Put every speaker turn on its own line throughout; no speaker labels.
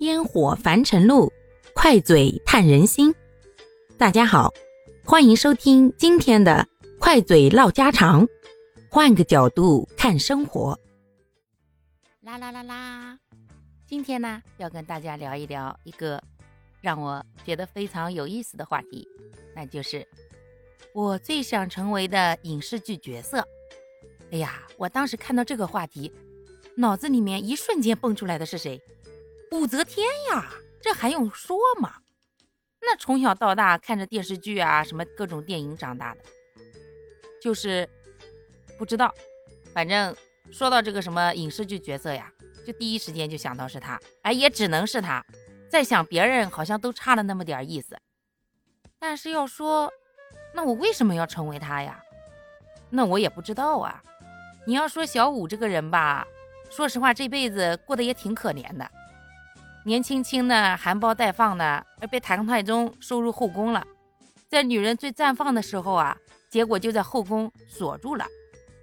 烟火凡尘路，快嘴探人心。大家好，欢迎收听今天的快嘴唠家常，换个角度看生活。啦啦啦啦！今天呢，要跟大家聊一聊一个让我觉得非常有意思的话题，那就是我最想成为的影视剧角色。哎呀，我当时看到这个话题。脑子里面一瞬间蹦出来的是谁？武则天呀，这还用说吗？那从小到大看着电视剧啊，什么各种电影长大的，就是不知道。反正说到这个什么影视剧角色呀，就第一时间就想到是他。哎，也只能是他。再想别人好像都差了那么点意思。但是要说，那我为什么要成为他呀？那我也不知道啊。你要说小五这个人吧。说实话，这辈子过得也挺可怜的，年轻轻的含苞待放的，而被唐太宗收入后宫了，在女人最绽放的时候啊，结果就在后宫锁住了，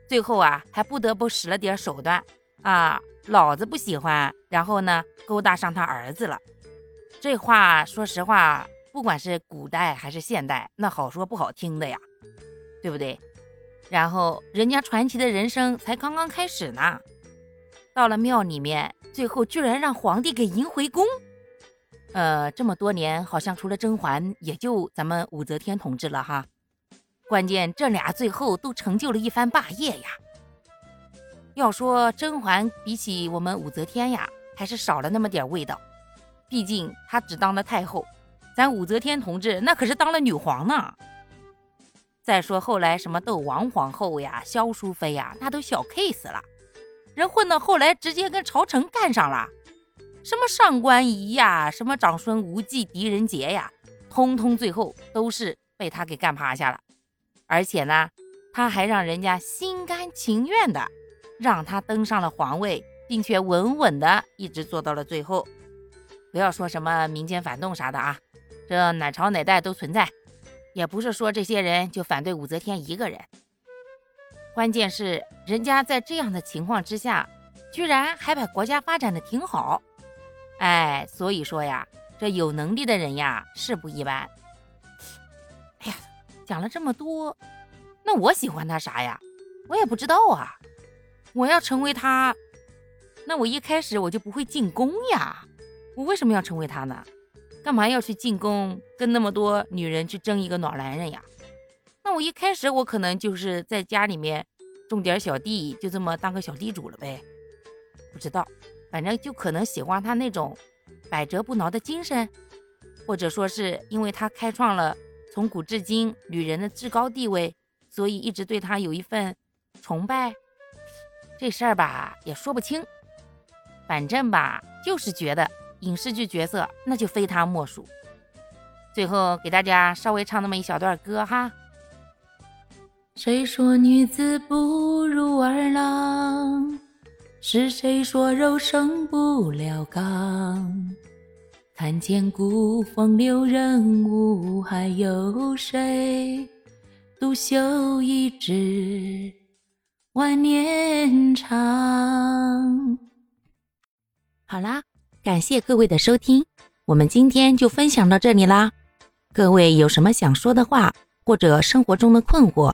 最后啊，还不得不使了点手段啊，老子不喜欢，然后呢，勾搭上他儿子了。这话说实话，不管是古代还是现代，那好说不好听的呀，对不对？然后人家传奇的人生才刚刚开始呢。到了庙里面，最后居然让皇帝给迎回宫。呃，这么多年，好像除了甄嬛，也就咱们武则天同志了哈。关键这俩最后都成就了一番霸业呀。要说甄嬛比起我们武则天呀，还是少了那么点味道。毕竟她只当了太后，咱武则天同志那可是当了女皇呢。再说后来什么窦王皇后呀、萧淑妃呀，那都小 case 了。人混到后来，直接跟朝臣干上了，什么上官仪呀，什么长孙无忌、狄仁杰呀，通通最后都是被他给干趴下了。而且呢，他还让人家心甘情愿的让他登上了皇位，并且稳稳的一直做到了最后。不要说什么民间反动啥的啊，这哪朝哪代都存在，也不是说这些人就反对武则天一个人。关键是人家在这样的情况之下，居然还把国家发展的挺好，哎，所以说呀，这有能力的人呀是不一般。哎呀，讲了这么多，那我喜欢他啥呀？我也不知道啊。我要成为他，那我一开始我就不会进宫呀。我为什么要成为他呢？干嘛要去进宫，跟那么多女人去争一个暖男人呀？那我一开始我可能就是在家里面种点小地，就这么当个小地主了呗。不知道，反正就可能喜欢他那种百折不挠的精神，或者说是因为他开创了从古至今女人的至高地位，所以一直对他有一份崇拜。这事儿吧也说不清，反正吧就是觉得影视剧角色那就非他莫属。最后给大家稍微唱那么一小段歌哈。谁说女子不如儿郎？是谁说肉胜不了钢？看见古风流人物，还有谁独秀一枝万年长？好啦，感谢各位的收听，我们今天就分享到这里啦。各位有什么想说的话，或者生活中的困惑？